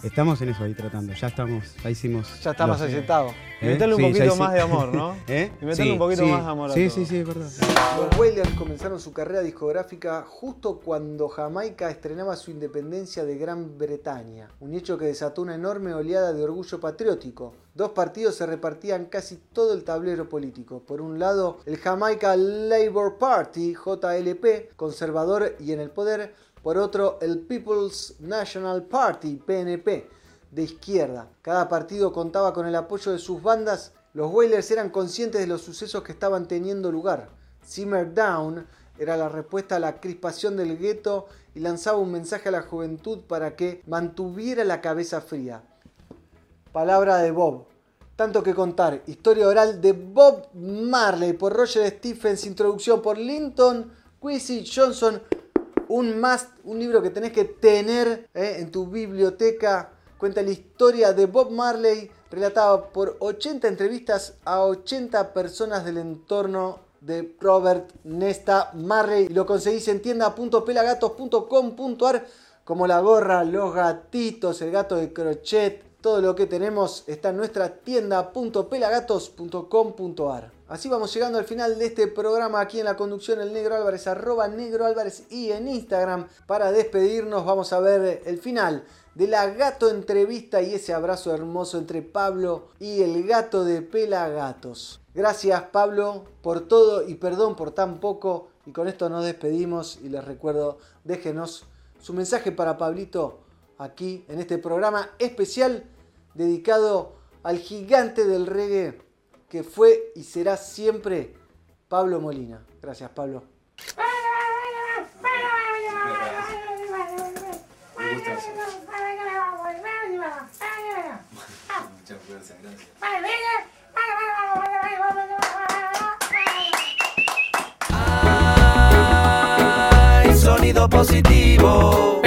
Estamos en eso ahí tratando, ya estamos, ya hicimos.
Ya está más aceptado.
Y meterle un
Sí,
poquito más de amor, ¿no?
¿Eh?
Y meterle
Sí,
un poquito
sí.
más de amor a
Sí,
todo.
sí, sí, es verdad.
Los Wailers comenzaron su carrera discográfica justo cuando Jamaica estrenaba su independencia de Gran Bretaña, un hecho que desató una enorme oleada de orgullo patriótico. Dos partidos se repartían casi todo el tablero político. Por un lado, el Jamaica Labour Party, JLP, conservador y en el poder. Por otro, el People's National Party, PNP, de izquierda. Cada partido contaba con el apoyo de sus bandas. Los Wailers eran conscientes de los sucesos que estaban teniendo lugar. Simmer Down era la respuesta a la crispación del gueto y lanzaba un mensaje a la juventud para que mantuviera la cabeza fría. Palabra de Bob. Tanto que contar. Historia oral de Bob Marley por Roger Stephens. Introducción por Linton Quincy Johnson. Un must, un libro que tenés que tener eh, en tu biblioteca. Cuenta la historia de Bob Marley relatada por 80 entrevistas a 80 personas del entorno de Robert Nesta Marley. Lo conseguís en tienda.pelagatos.com.ar como la gorra, los gatitos, el gato de crochet, todo lo que tenemos está en nuestra tienda.pelagatos.com.ar. Así vamos llegando al final de este programa aquí en la conducción el Negro Álvarez, arroba Negro Álvarez y en Instagram. Para despedirnos vamos a ver el final de la gato entrevista y ese abrazo hermoso entre Pablo y el gato de Pelagatos. Gracias Pablo por todo y perdón por tan poco. Y con esto nos despedimos y les recuerdo, déjenos su mensaje para Pablito aquí en este programa especial dedicado al gigante del reggae que fue y será siempre Pablo Molina. Gracias Pablo.
Sonido positivo.